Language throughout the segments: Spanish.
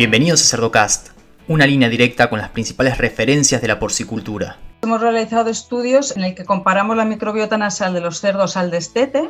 Bienvenidos a Cerdocast, una línea directa con las principales referencias de la porcicultura. Hemos realizado estudios en el que comparamos la microbiota nasal de los cerdos al destete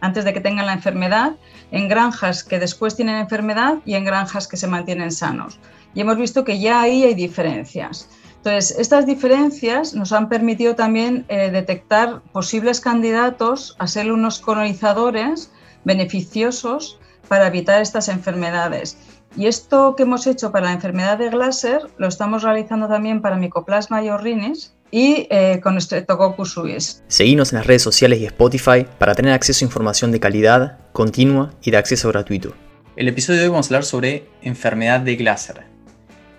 antes de que tengan la enfermedad, en granjas que después tienen enfermedad y en granjas que se mantienen sanos. Y hemos visto que ya ahí hay diferencias. Entonces, estas diferencias nos han permitido también eh, detectar posibles candidatos a ser unos colonizadores beneficiosos para evitar estas enfermedades. Y esto que hemos hecho para la enfermedad de Glasser lo estamos realizando también para Mycoplasma iorrinis y eh, con Streptococcus suis. Seguimos en las redes sociales y Spotify para tener acceso a información de calidad, continua y de acceso gratuito. El episodio de hoy vamos a hablar sobre enfermedad de Glasser.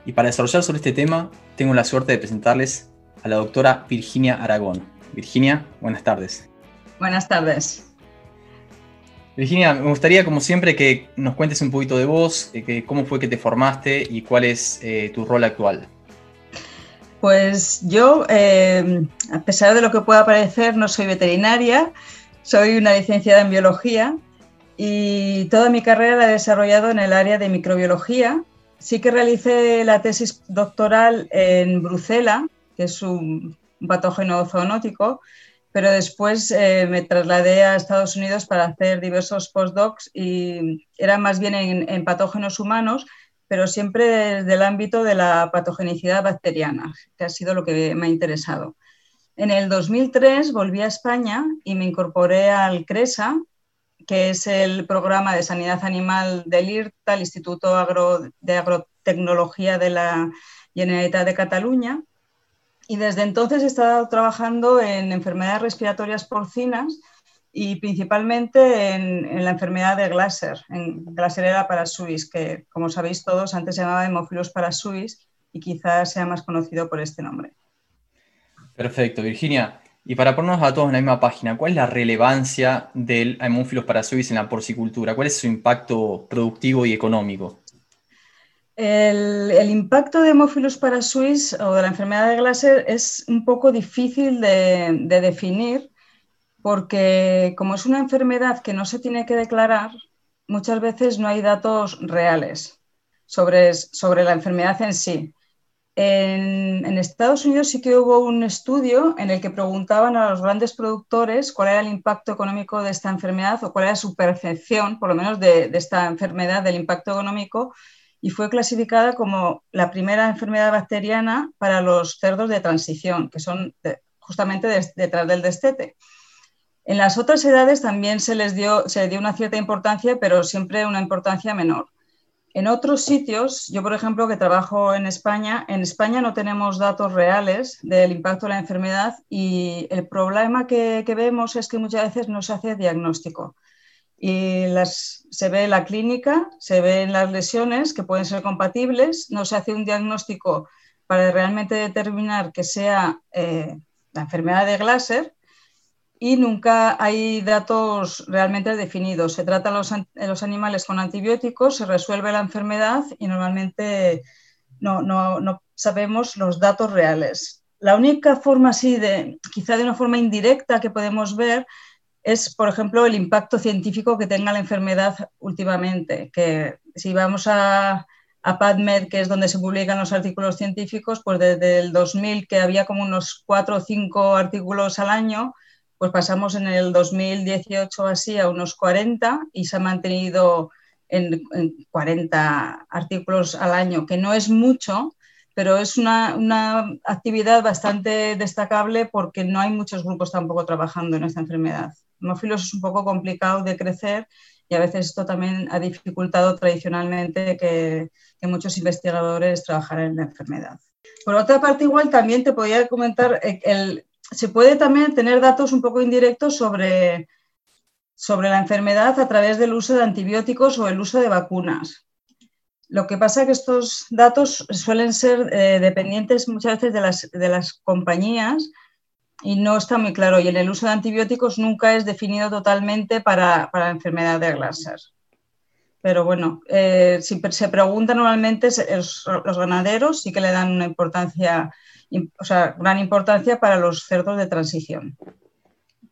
Y para desarrollar sobre este tema, tengo la suerte de presentarles a la doctora Virginia Aragón. Virginia, buenas tardes. Buenas tardes. Virginia, me gustaría, como siempre, que nos cuentes un poquito de vos, que, cómo fue que te formaste y cuál es eh, tu rol actual. Pues yo, eh, a pesar de lo que pueda parecer, no soy veterinaria, soy una licenciada en biología y toda mi carrera la he desarrollado en el área de microbiología. Sí que realicé la tesis doctoral en Brucela, que es un patógeno zoonótico, pero después eh, me trasladé a Estados Unidos para hacer diversos postdocs y era más bien en, patógenos humanos, pero siempre desde el ámbito de la patogenicidad bacteriana, que ha sido lo que me ha interesado. En el 2003 volví a España y me incorporé al CRESA, que es el programa de sanidad animal del IRTA, el Instituto de Agrotecnología de la Generalitat de Cataluña, y desde entonces he estado trabajando en enfermedades respiratorias porcinas y principalmente en, la enfermedad de Glasser, en Glasserella parasuis, que como sabéis todos antes se llamaba Hemophilus parasuis y quizás sea más conocido por este nombre. Perfecto, Virginia. Y para ponernos a todos en la misma página, ¿cuál es la relevancia del Hemophilus parasuis en la porcicultura? ¿Cuál es su impacto productivo y económico? El, impacto de Hemophilus parasuis o de la enfermedad de Glasser es un poco difícil de, definir porque como es una enfermedad que no se tiene que declarar, muchas veces no hay datos reales sobre, sobre la enfermedad en sí. En, en, Estados Unidos sí que hubo un estudio en el que preguntaban a los grandes productores cuál era el impacto económico de esta enfermedad o cuál era su percepción, por lo menos, de, de esta enfermedad, del impacto económico, y fue clasificada como la primera enfermedad bacteriana para los cerdos de transición, que son justamente detrás del destete. En las otras edades también se les dio, se dio una cierta importancia, pero siempre una importancia menor. En otros sitios, yo por ejemplo que trabajo en España, en España no tenemos datos reales del impacto de la enfermedad y el problema que, que vemos es que muchas veces no se hace diagnóstico y las, se ve en la clínica, se ven las lesiones que pueden ser compatibles, no se hace un diagnóstico para realmente determinar que sea eh, la enfermedad de Glasser y nunca hay datos realmente definidos. Se tratan los, los animales con antibióticos, se resuelve la enfermedad y normalmente no, no, no sabemos los datos reales. La única forma así de, quizá de una forma indirecta que podemos ver es, por ejemplo, el impacto científico que tenga la enfermedad últimamente, que si vamos a, a PubMed, que es donde se publican los artículos científicos, pues desde el 2000, que había como unos cuatro o cinco artículos al año, pues pasamos en el 2018 así a unos 40 y se ha mantenido en, en 40 artículos al año, que no es mucho, pero es una, una, actividad bastante destacable porque no hay muchos grupos tampoco trabajando en esta enfermedad hemófilos es un poco complicado de crecer y a veces esto también ha dificultado tradicionalmente que, muchos investigadores trabajaran en la enfermedad. Por otra parte, igual también te podría comentar, eh, el, se puede también tener datos un poco indirectos sobre, sobre la enfermedad a través del uso de antibióticos o el uso de vacunas. Lo que pasa es que estos datos suelen ser eh, dependientes muchas veces de las, de las compañías y no está muy claro. Y en el uso de antibióticos nunca es definido totalmente para, la enfermedad de Glasser. Pero bueno, eh, si se pregunta normalmente, los, ganaderos sí que le dan una importancia, o sea, gran importancia para los cerdos de transición.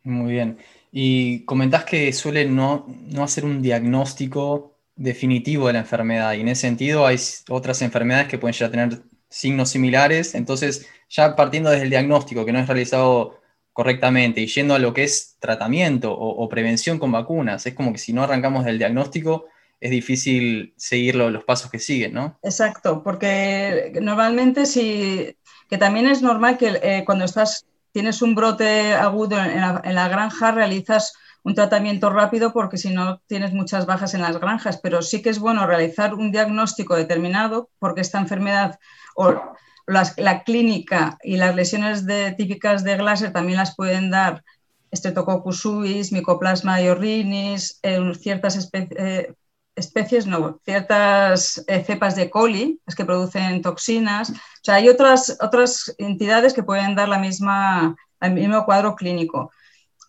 Muy bien. Y comentás que suelen no, no hacer un diagnóstico definitivo de la enfermedad. Y en ese sentido hay otras enfermedades que pueden ya tener signos similares. Entonces, ya partiendo desde el diagnóstico que no es realizado correctamente y yendo a lo que es tratamiento o, prevención con vacunas, es como que si no arrancamos del diagnóstico, es difícil seguir los pasos que siguen, ¿no? Exacto, porque normalmente si, que también es normal que eh, cuando estás, tienes un brote agudo en la, granja, realizas un tratamiento rápido porque si no tienes muchas bajas en las granjas, pero sí que es bueno realizar un diagnóstico determinado porque esta enfermedad o la clínica y las lesiones típicas de Glasser también las pueden dar Streptococcus suis, Mycoplasma iorrinis, ciertas especies, eh, especies, no, ciertas eh, cepas de coli, las que producen toxinas. O sea, hay otras, otras entidades que pueden dar la misma, el mismo cuadro clínico.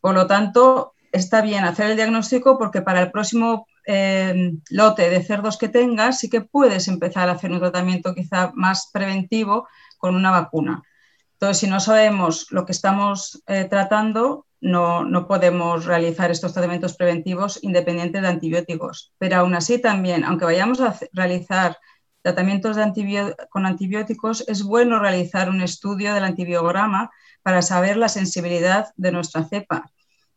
Por lo tanto, está bien hacer el diagnóstico porque para el próximo eh, lote de cerdos que tengas sí que puedes empezar a hacer un tratamiento quizá más preventivo con una vacuna. Entonces, si no sabemos lo que estamos eh, tratando, no, podemos realizar estos tratamientos preventivos independientes de antibióticos. Pero aún así también, aunque vayamos a realizar tratamientos con antibióticos, es bueno realizar un estudio del antibiograma para saber la sensibilidad de nuestra cepa.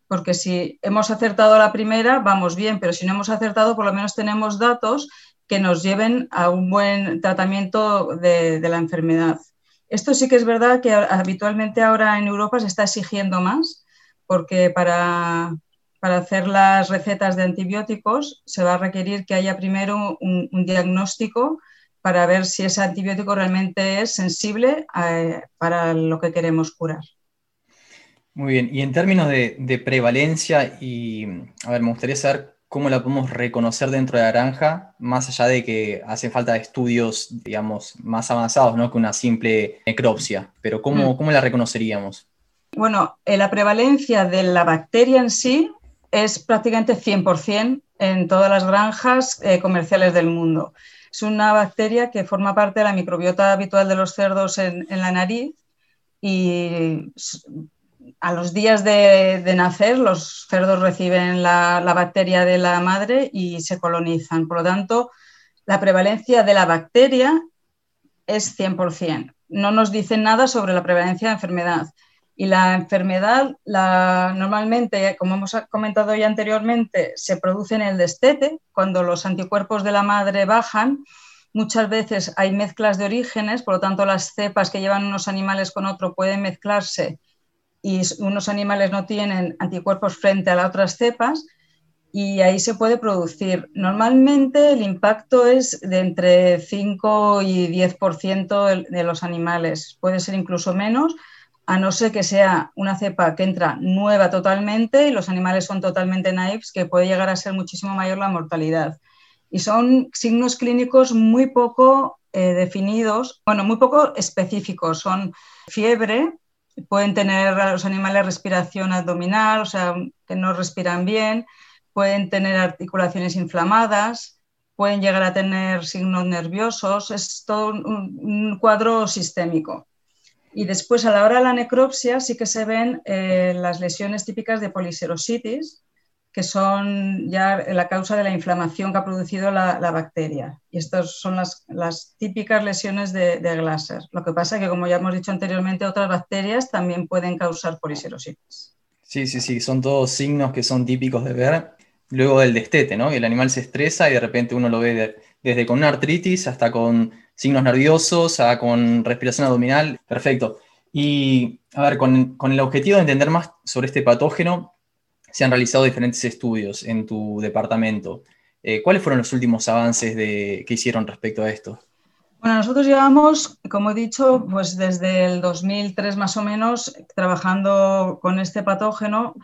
Porque si hemos acertado la primera, vamos bien, pero si no hemos acertado, por lo menos tenemos datos que nos lleven a un buen tratamiento de la enfermedad. Esto sí que es verdad que habitualmente ahora en Europa se está exigiendo más porque para, hacer las recetas de antibióticos se va a requerir que haya primero un, diagnóstico para ver si ese antibiótico realmente es sensible eh, para lo que queremos curar. Muy bien, y en términos de, prevalencia, y a ver, me gustaría saber cómo la podemos reconocer dentro de la granja, más allá de que hace falta estudios, digamos, más avanzados, ¿no? Que una simple necropsia, pero ¿cómo, mm. ¿cómo la reconoceríamos? Bueno, eh, la prevalencia de la bacteria en sí es prácticamente 100% en todas las granjas eh, comerciales del mundo. Es una bacteria que forma parte de la microbiota habitual de los cerdos en, la nariz y a los días de, nacer los cerdos reciben la, bacteria de la madre y se colonizan. Por lo tanto, la prevalencia de la bacteria es 100%. No nos dicen nada sobre la prevalencia de enfermedad. Y la enfermedad, normalmente, como hemos comentado ya anteriormente, se produce en el destete, cuando los anticuerpos de la madre bajan. Muchas veces hay mezclas de orígenes, por lo tanto las cepas que llevan unos animales con otro pueden mezclarse y unos animales no tienen anticuerpos frente a las otras cepas y ahí se puede producir. Normalmente el impacto es de entre 5 y 10% de los animales, puede ser incluso menos, a no ser que sea una cepa que entra nueva totalmente y los animales son totalmente naifs, que puede llegar a ser muchísimo mayor la mortalidad. Y son signos clínicos muy poco eh, definidos, bueno, muy poco específicos. Son fiebre, pueden tener los animales respiración abdominal, o sea, que no respiran bien, pueden tener articulaciones inflamadas, pueden llegar a tener signos nerviosos, es todo un cuadro sistémico. Y después, a la hora de la necropsia, sí que se ven eh, las lesiones típicas de poliserositis, que son ya la causa de la inflamación que ha producido la, bacteria. Y estas son las, típicas lesiones de, de, Glasser. Lo que pasa es que, como ya hemos dicho anteriormente, otras bacterias también pueden causar poliserositis. Sí, sí, sí, son todos signos que son típicos de ver luego del destete, ¿no? El animal se estresa y de repente uno lo ve desde con una artritis hasta con signos nerviosos, a, con respiración abdominal. Perfecto. Y a ver, con, el objetivo de entender más sobre este patógeno, se han realizado diferentes estudios en tu departamento. Eh, ¿Cuáles fueron los últimos avances que hicieron respecto a esto? Bueno, nosotros llevamos, como he dicho, pues desde el 2003 más o menos trabajando con este patógeno.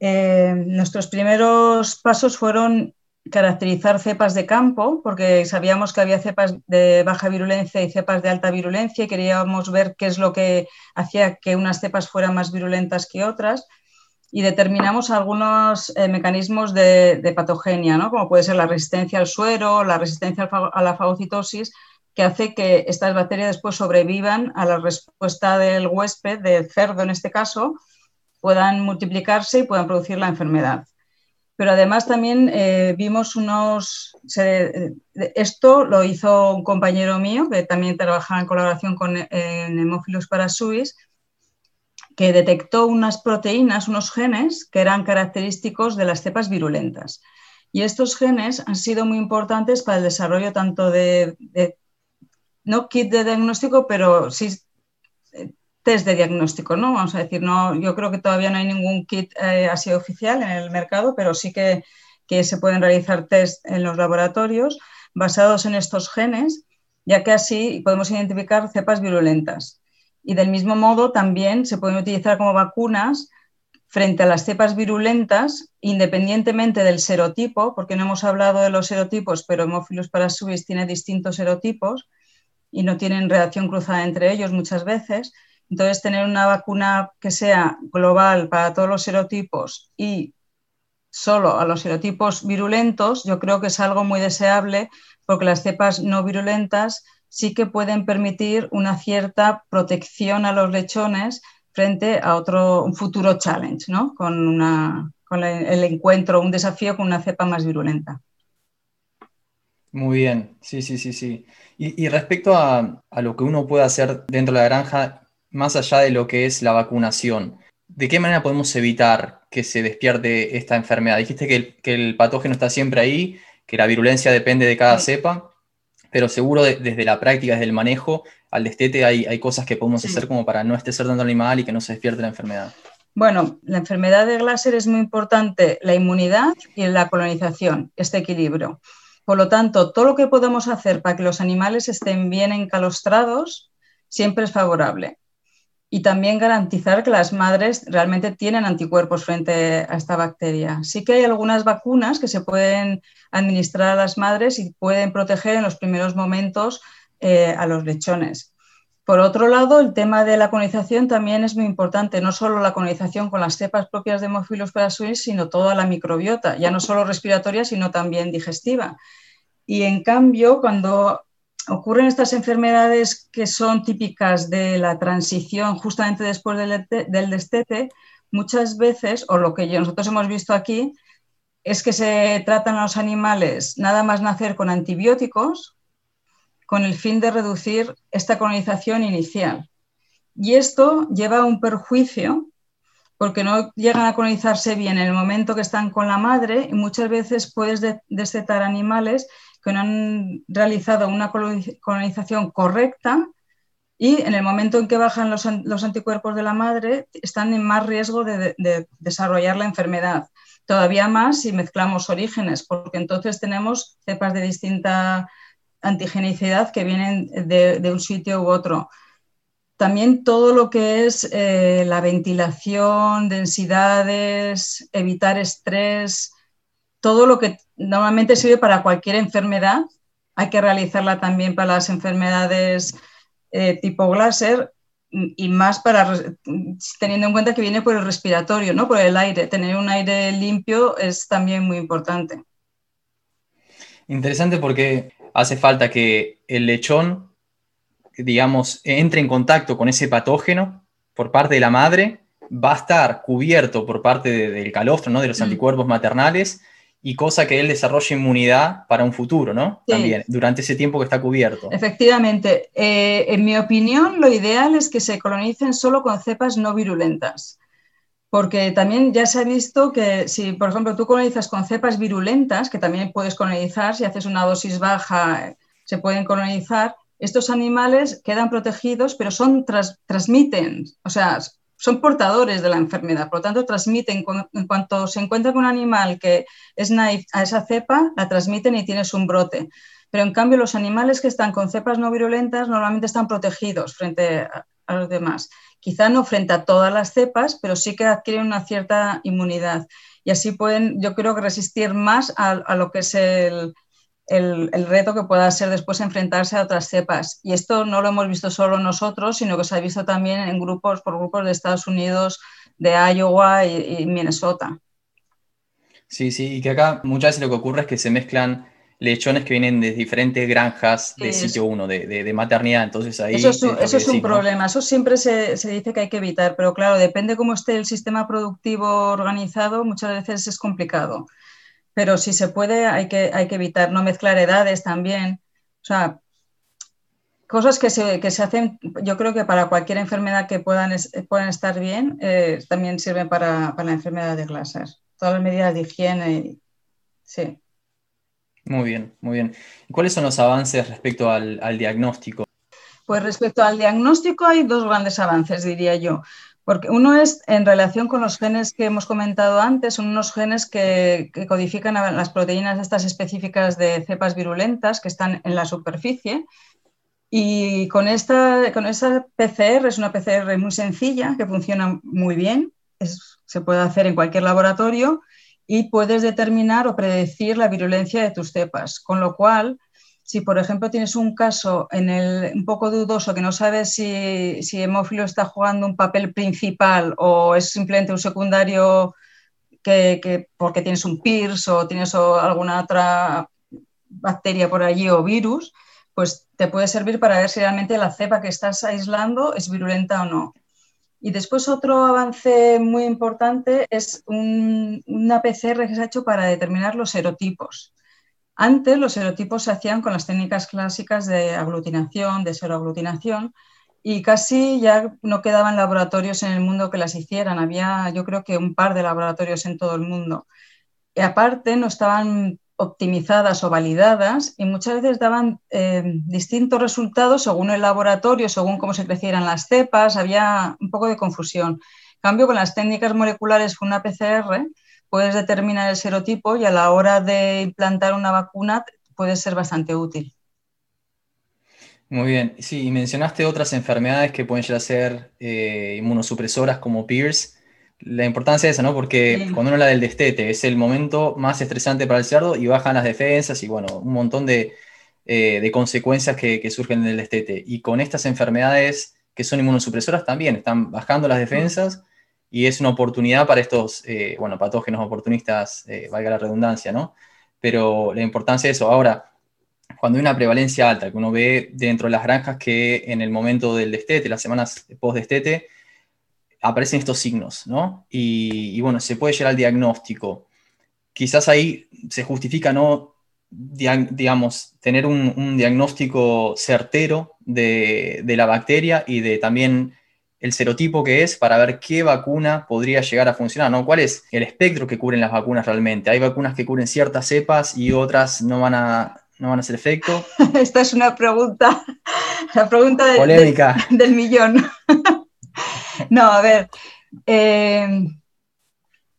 Eh, nuestros primeros pasos fueron caracterizar cepas de campo, porque sabíamos que había cepas de baja virulencia y cepas de alta virulencia y queríamos ver qué es lo que hacía que unas cepas fueran más virulentas que otras y determinamos algunos eh, mecanismos de, patogenia, ¿no? como puede ser la resistencia al suero, la resistencia a la fagocitosis, que hace que estas bacterias después sobrevivan a la respuesta del huésped, del cerdo en este caso, puedan multiplicarse y puedan producir la enfermedad. pero además también eh, vimos unos... esto lo hizo un compañero mío que también trabajaba en colaboración con Hemophilus parasuis, que detectó unas proteínas, unos genes que eran característicos de las cepas virulentas. Y estos genes han sido muy importantes para el desarrollo tanto de, no kit de diagnóstico, pero sí eh, test de diagnóstico, ¿no? Vamos a decir, no, yo creo que todavía no hay ningún kit eh, así oficial en el mercado, pero sí que, que se pueden realizar test en los laboratorios basados en estos genes, ya que así podemos identificar cepas virulentas. Y del mismo modo también se pueden utilizar como vacunas frente a las cepas virulentas, independientemente del serotipo, porque no hemos hablado de los serotipos, pero Hemophilus parasuis tiene distintos serotipos y no tienen reacción cruzada entre ellos muchas veces. Entonces, tener una vacuna que sea global para todos los serotipos y solo a los serotipos virulentos, yo creo que es algo muy deseable porque las cepas no virulentas sí que pueden permitir una cierta protección a los lechones frente a otro, un futuro challenge, ¿no? con, una, con el encuentro, un desafío con una cepa más virulenta. Muy bien, sí, sí, sí, sí. Y, respecto a, lo que uno puede hacer dentro de la granja, más allá de lo que es la vacunación, ¿de qué manera podemos evitar que se despierte esta enfermedad? Dijiste que el, patógeno está siempre ahí, que la virulencia depende de cada cepa, pero seguro desde la práctica, desde el manejo al destete, hay, hay cosas que podemos hacer como para no estresar tanto al animal y que no se despierte la enfermedad. Bueno, la enfermedad de Glaser es muy importante, la inmunidad y la colonización, este equilibrio. Por lo tanto, todo lo que podemos hacer para que los animales estén bien encalostrados siempre es favorable. Y también garantizar que las madres realmente tienen anticuerpos frente a esta bacteria. Sí que hay algunas vacunas que se pueden administrar a las madres y pueden proteger en los primeros momentos eh, a los lechones. Por otro lado, el tema de la colonización también es muy importante, no solo la colonización con las cepas propias de Hemophilus parasuis, sino toda la microbiota, ya no solo respiratoria, sino también digestiva. Y en cambio, cuando ocurren estas enfermedades que son típicas de la transición justamente después del, del destete, muchas veces, o lo que nosotros hemos visto aquí, es que se tratan a los animales nada más nacer con antibióticos con el fin de reducir esta colonización inicial. Y esto lleva a un perjuicio porque no llegan a colonizarse bien en el momento que están con la madre y muchas veces puedes destetar animales que no han realizado una colonización correcta y en el momento en que bajan los, anticuerpos de la madre están en más riesgo de, desarrollar la enfermedad. Todavía más si mezclamos orígenes, porque entonces tenemos cepas de distinta antigenicidad que vienen de, un sitio u otro. También todo lo que es eh, la ventilación, densidades, evitar estrés, todo lo que normalmente sirve para cualquier enfermedad, hay que realizarla también para las enfermedades eh, tipo Glaser y más para teniendo en cuenta que viene por el respiratorio, ¿no? por el aire. Tener un aire limpio es también muy importante. Interesante porque hace falta que el lechón, digamos, entre en contacto con ese patógeno por parte de la madre, va a estar cubierto por parte del calostro, ¿no? de los mm. anticuerpos maternales, y cosa que él desarrolle inmunidad para un futuro, ¿no? También, durante ese tiempo que está cubierto. Efectivamente. Eh, en mi opinión, lo ideal es que se colonicen solo con cepas no virulentas. Porque también ya se ha visto que si, por ejemplo, tú colonizas con cepas virulentas, que también puedes colonizar, si haces una dosis baja, se pueden colonizar, estos animales quedan protegidos, pero son transmiten, o sea, son portadores de la enfermedad, por lo tanto transmiten, en cuanto se encuentra con un animal que es naive a esa cepa, la transmiten y tienes un brote. Pero en cambio los animales que están con cepas no virulentas normalmente están protegidos frente a, los demás. Quizá no frente a todas las cepas, pero sí que adquieren una cierta inmunidad. Y así pueden, yo creo que resistir más a lo que es el, el, reto que pueda ser después enfrentarse a otras cepas. Y esto no lo hemos visto solo nosotros, sino que se ha visto también en grupos, por grupos de Estados Unidos, de Iowa y, Minnesota. Sí, sí, y que acá muchas veces lo que ocurre es que se mezclan lechones que vienen de diferentes granjas de sitio 1, de, maternidad, entonces ahí... Eso es un, problema, eso siempre se, se, dice que hay que evitar, pero claro, depende cómo esté el sistema productivo organizado, muchas veces es complicado. Pero si se puede hay que, hay que evitar no mezclar edades también. O sea, cosas que se, que se, hacen, yo creo que para cualquier enfermedad que puedan, puedan estar bien, eh, también sirven para, para, la enfermedad de Glaser. Todas las medidas de higiene, sí. Muy bien, muy bien. ¿Cuáles son los avances respecto al, al diagnóstico? Pues respecto al diagnóstico hay dos grandes avances, diría yo. Porque uno es en relación con los genes que hemos comentado antes, son unos genes que, codifican las proteínas estas específicas de cepas virulentas que están en la superficie. Y con esta, con esta PCR, es una PCR muy sencilla, que funciona muy bien, se puede hacer en cualquier laboratorio y puedes determinar o predecir la virulencia de tus cepas. Con lo cual, si, por ejemplo, tienes un caso en el, un poco dudoso que no sabes si, si hemófilo está jugando un papel principal o es simplemente un secundario que, que porque tienes un PIRS o tienes alguna otra bacteria por allí o virus, pues te puede servir para ver si realmente la cepa que estás aislando es virulenta o no. Y después otro avance muy importante es un, una PCR que se ha hecho para determinar los serotipos. Antes los serotipos se hacían con las técnicas clásicas de aglutinación, de seroaglutinación, y casi ya no quedaban laboratorios en el mundo que las hicieran. Había yo creo que un par de laboratorios en todo el mundo. Y aparte no estaban optimizadas o validadas y muchas veces daban eh, distintos resultados según el laboratorio, según cómo se crecieran las cepas, había un poco de confusión. En cambio, con las técnicas moleculares con una PCR, puedes determinar el serotipo y a la hora de implantar una vacuna puede ser bastante útil. Muy bien. Sí, mencionaste otras enfermedades que pueden llegar a ser eh, inmunosupresoras como PIRS. La importancia de eso, ¿no? Porque cuando uno habla del destete, es el momento más estresante para el cerdo y bajan las defensas y, bueno, un montón de, eh, consecuencias que, que, surgen del destete. Y con estas enfermedades que son inmunosupresoras también, están bajando las defensas y es una oportunidad para estos, eh, bueno, patógenos oportunistas, eh, valga la redundancia, ¿no? Pero la importancia de eso. Ahora, cuando hay una prevalencia alta, que uno ve dentro de las granjas que en el momento del destete, las semanas post-destete, aparecen estos signos, ¿no? Y, bueno, se puede llegar al diagnóstico. Quizás ahí se justifica, ¿no? digamos, tener un, diagnóstico certero de, de, la bacteria y de también el serotipo que es para ver qué vacuna podría llegar a funcionar, ¿no? ¿Cuál es el espectro que cubren las vacunas realmente? Hay vacunas que cubren ciertas cepas y otras no van a, no van a hacer efecto. Esta es una pregunta, la pregunta del, Polémica. Del, millón. no, a ver. Eh,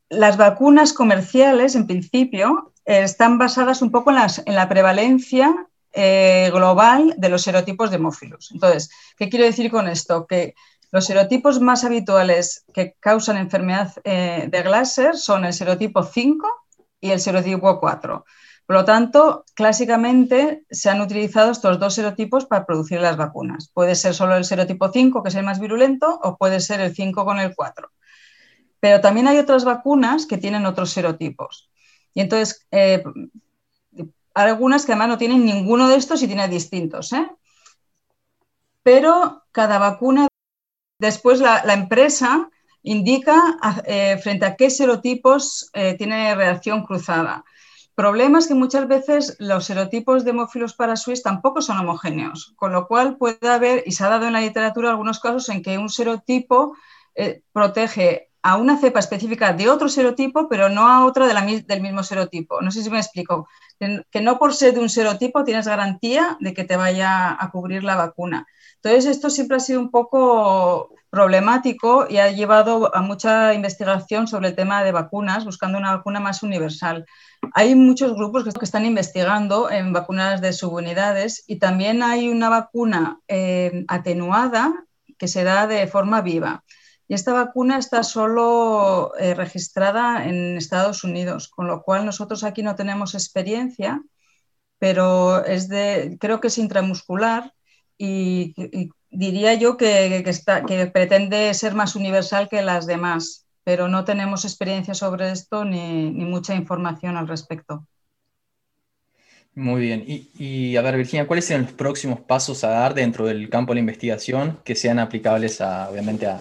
las vacunas comerciales, en principio, están basadas un poco en, las, en la prevalencia eh, global de los serotipos de hemófilos. Entonces, ¿qué quiero decir con esto? Que los serotipos más habituales que causan enfermedad eh, de Glasser son el serotipo 5 y el serotipo 4. Por lo tanto, clásicamente se han utilizado estos dos serotipos para producir las vacunas. Puede ser solo el serotipo 5, que es el más virulento, o puede ser el 5 con el 4. Pero también hay otras vacunas que tienen otros serotipos. Y entonces, eh, algunas que además no tienen ninguno de estos y tienen distintos. ¿eh? Pero cada vacuna Después la, empresa indica eh, frente a qué serotipos eh, tiene reacción cruzada. Problema es que muchas veces los serotipos de hemófilos parasuis tampoco son homogéneos, con lo cual puede haber, y se ha dado en la literatura algunos casos en que un serotipo eh, protege a una cepa específica de otro serotipo, pero no a otra del mismo serotipo. No sé si me explico. Que no por ser de un serotipo tienes garantía de que te vaya a cubrir la vacuna. Entonces, esto siempre ha sido un poco problemático y ha llevado a mucha investigación sobre el tema de vacunas, buscando una vacuna más universal. Hay muchos grupos que están investigando en vacunas de subunidades y también hay una vacuna eh, atenuada que se da de forma viva. Y esta vacuna está solo eh, registrada en Estados Unidos, con lo cual nosotros aquí no tenemos experiencia, pero es de, creo que es intramuscular y, diría yo que, que, pretende ser más universal que las demás, pero no tenemos experiencia sobre esto ni, mucha información al respecto. Muy bien. Y, a ver, Virginia, ¿cuáles serían los próximos pasos a dar dentro del campo de la investigación que sean aplicables a, obviamente, a,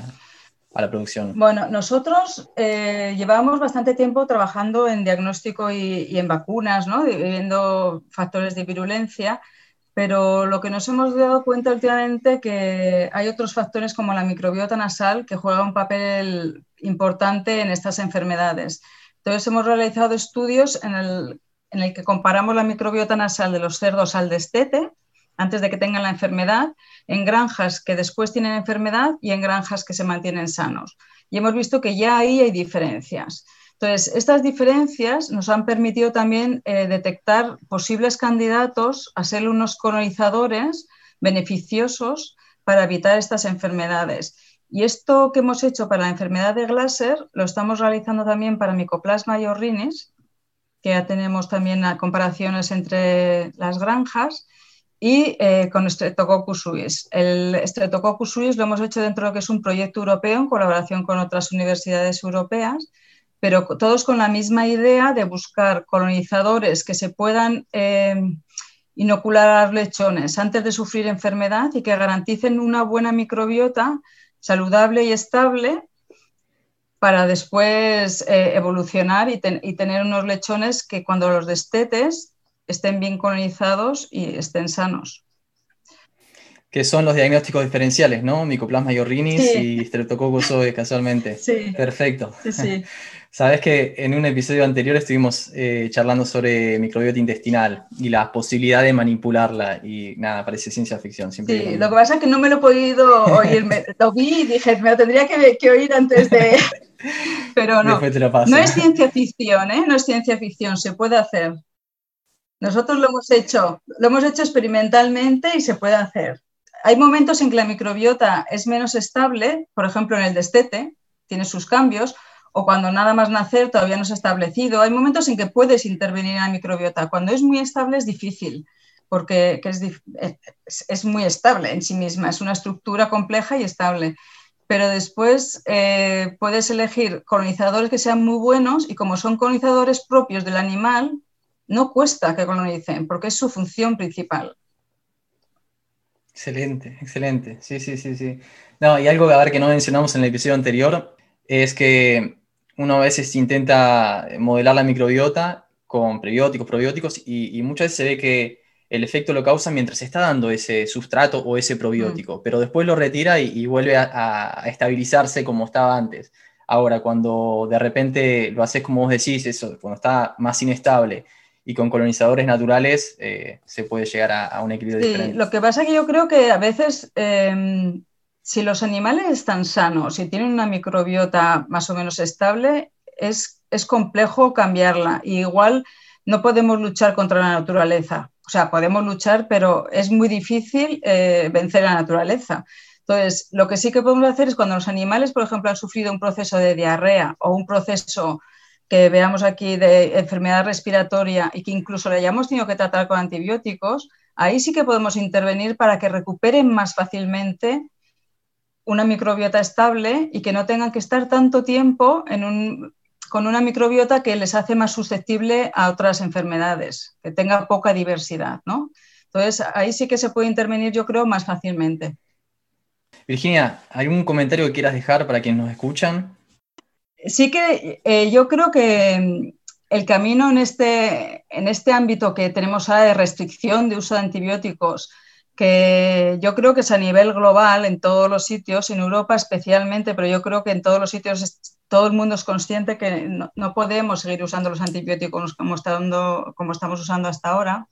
a la producción? Bueno, nosotros eh, llevamos bastante tiempo trabajando en diagnóstico y, en vacunas, ¿no? viendo factores de virulencia, pero lo que nos hemos dado cuenta últimamente que hay otros factores como la microbiota nasal que juega un papel importante en estas enfermedades. Entonces hemos realizado estudios en el, en el que comparamos la microbiota nasal de los cerdos al destete antes de que tengan la enfermedad, en granjas que después tienen enfermedad y en granjas que se mantienen sanos. Y hemos visto que ya ahí hay diferencias. Entonces, estas diferencias nos han permitido también eh, detectar posibles candidatos a ser unos colonizadores beneficiosos para evitar estas enfermedades. Y esto que hemos hecho para la enfermedad de Glasser lo estamos realizando también para Mycoplasma yorrinis, que ya tenemos también comparaciones entre las granjas y eh, con Streptococcus suis. El Streptococcus suis lo hemos hecho dentro de lo que es un proyecto europeo en colaboración con otras universidades europeas, pero todos con la misma idea de buscar colonizadores que se puedan eh, inocular a los lechones antes de sufrir enfermedad y que garanticen una buena microbiota saludable y estable para después eh, evolucionar y, y, tener unos lechones que cuando los destetes estén bien colonizados y estén sanos. Que son los diagnósticos diferenciales, ¿no? Micoplasma yorrinis y Streptococcus casualmente. Sí. Perfecto. Sí, sí. Sabes que en un episodio anterior estuvimos eh, charlando sobre microbiota intestinal y la posibilidad de manipularla y nada, parece ciencia ficción. sí, lo que pasa es que no me lo he podido oír, lo vi y dije, me lo tendría que, oír antes de... Pero no, no es ciencia ficción, ¿eh? No es ciencia ficción, se puede hacer. Nosotros lo hemos hecho, lo hemos hecho experimentalmente y se puede hacer. Hay momentos en que la microbiota es menos estable, por ejemplo en el destete, tiene sus cambios, o cuando nada más nacer todavía no se ha establecido. Hay momentos en que puedes intervenir en la microbiota. Cuando es muy estable es difícil, porque es, muy estable en sí misma, es una estructura compleja y estable. Pero después eh, puedes elegir colonizadores que sean muy buenos y como son colonizadores propios del animal, no cuesta que colonicen, porque es su función principal. Excelente, excelente. Sí, sí, sí, sí. No, y algo a ver, que no mencionamos en el episodio anterior es que uno a veces intenta modelar la microbiota con prebióticos, probióticos, y, muchas veces se ve que el efecto lo causa mientras se está dando ese sustrato o ese probiótico, mm. pero después lo retira y, vuelve a, estabilizarse como estaba antes. Ahora, cuando de repente lo haces como vos decís, eso, cuando está más inestable y con colonizadores naturales eh, se puede llegar a, un equilibrio sí, diferente. Lo que pasa es que yo creo que a veces, em, si los animales están sanos y tienen una microbiota más o menos estable, es, es complejo cambiarla. Igual no podemos luchar contra la naturaleza. O sea, podemos luchar, pero es muy difícil eh, vencer la naturaleza. Entonces, lo que sí que podemos hacer es cuando los animales, por ejemplo, han sufrido un proceso de diarrea o un proceso que veamos aquí de enfermedad respiratoria y que incluso le hayamos tenido que tratar con antibióticos, ahí sí que podemos intervenir para que recuperen más fácilmente una microbiota estable y que no tengan que estar tanto tiempo con una microbiota que les hace más susceptible a otras enfermedades, que tenga poca diversidad. ¿no? Entonces, ahí sí que se puede intervenir, yo creo, más fácilmente. Virginia, ¿algún comentario que quieras dejar para quienes nos escuchan? sí que eh, yo creo que mm, el camino en este, en este ámbito que tenemos ahora de restricción de uso de antibióticos, que yo creo que es a nivel global en todos los sitios, en Europa especialmente, pero yo creo que en todos los sitios todo el mundo es consciente que no, podemos seguir usando los antibióticos como, como estamos usando hasta ahora.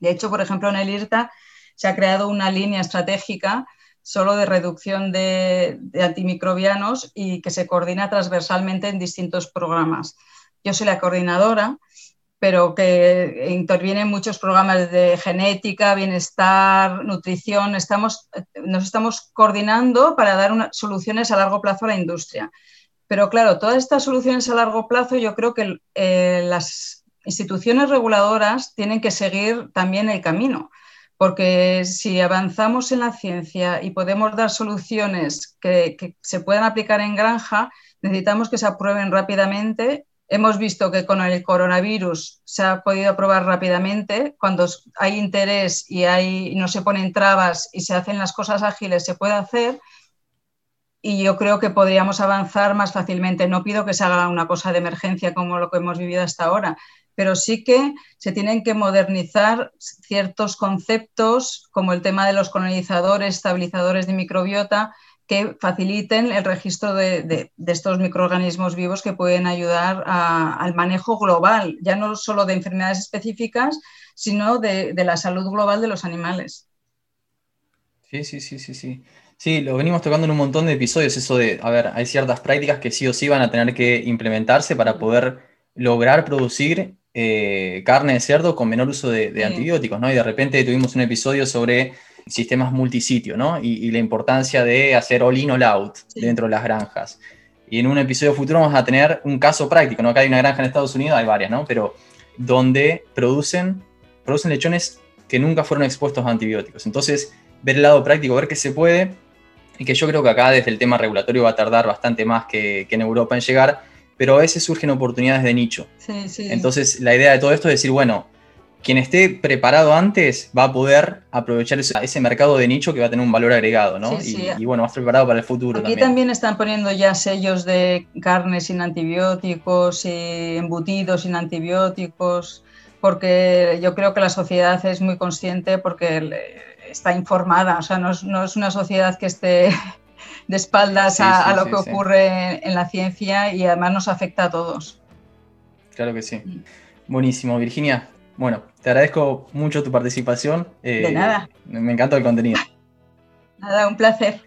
De hecho, por ejemplo, en el IRTA se ha creado una línea estratégica solo de reducción de, antimicrobianos y que se coordina transversalmente en distintos programas. Yo soy la coordinadora, pero que intervienen muchos programas de genética, bienestar, nutrición. Estamos, nos estamos coordinando para dar soluciones a largo plazo a la industria. Pero claro, todas estas soluciones a largo plazo yo creo que eh, las instituciones reguladoras tienen que seguir también el camino porque si avanzamos en la ciencia y podemos dar soluciones que, se puedan aplicar en granja, necesitamos que se aprueben rápidamente. Hemos visto que con el coronavirus se ha podido aprobar rápidamente. Cuando hay interés y no se ponen trabas y se hacen las cosas ágiles, se puede hacer. y yo creo que podríamos avanzar más fácilmente. No pido que se haga una cosa de emergencia como lo que hemos vivido hasta ahora, pero sí que se tienen que modernizar ciertos conceptos como el tema de los colonizadores, estabilizadores de microbiota, que faciliten el registro de, estos microorganismos vivos que pueden ayudar al manejo global, ya no solo de enfermedades específicas, sino de, la salud global de los animales. Sí, sí, sí, sí, sí. Sí, lo venimos tocando en un montón de episodios, eso de, a ver, hay ciertas prácticas que sí o sí van a tener que implementarse para poder lograr producir eh, carne de cerdo con menor uso de, antibióticos, ¿no? Y de repente tuvimos un episodio sobre sistemas multisitio, ¿no? Y, la importancia de hacer all in, all out dentro de las granjas. Y en un episodio futuro vamos a tener un caso práctico, ¿no? Acá hay una granja en Estados Unidos, hay varias, ¿no? Pero donde producen, producen lechones que nunca fueron expuestos a antibióticos. Entonces, ver el lado práctico, ver qué se puede, y que yo creo que acá desde el tema regulatorio va a tardar bastante más que, en Europa en llegar, pero a veces surgen oportunidades de nicho. Entonces la idea de todo esto es decir, bueno, quien esté preparado antes va a poder aprovechar ese, mercado de nicho que va a tener un valor agregado, ¿no? y, bueno, va a estar preparado para el futuro. Aquí también. están poniendo ya sellos de carne sin antibióticos y embutidos sin antibióticos, porque yo creo que la sociedad es muy consciente porque está informada, o sea, no es, una sociedad que esté de espaldas a, lo que ocurre en la ciencia y además nos afecta a todos. Claro que sí. Mm. Buenísimo, Virginia. Bueno, te agradezco mucho tu participación. de nada. Me encanta el contenido. Nada, un placer.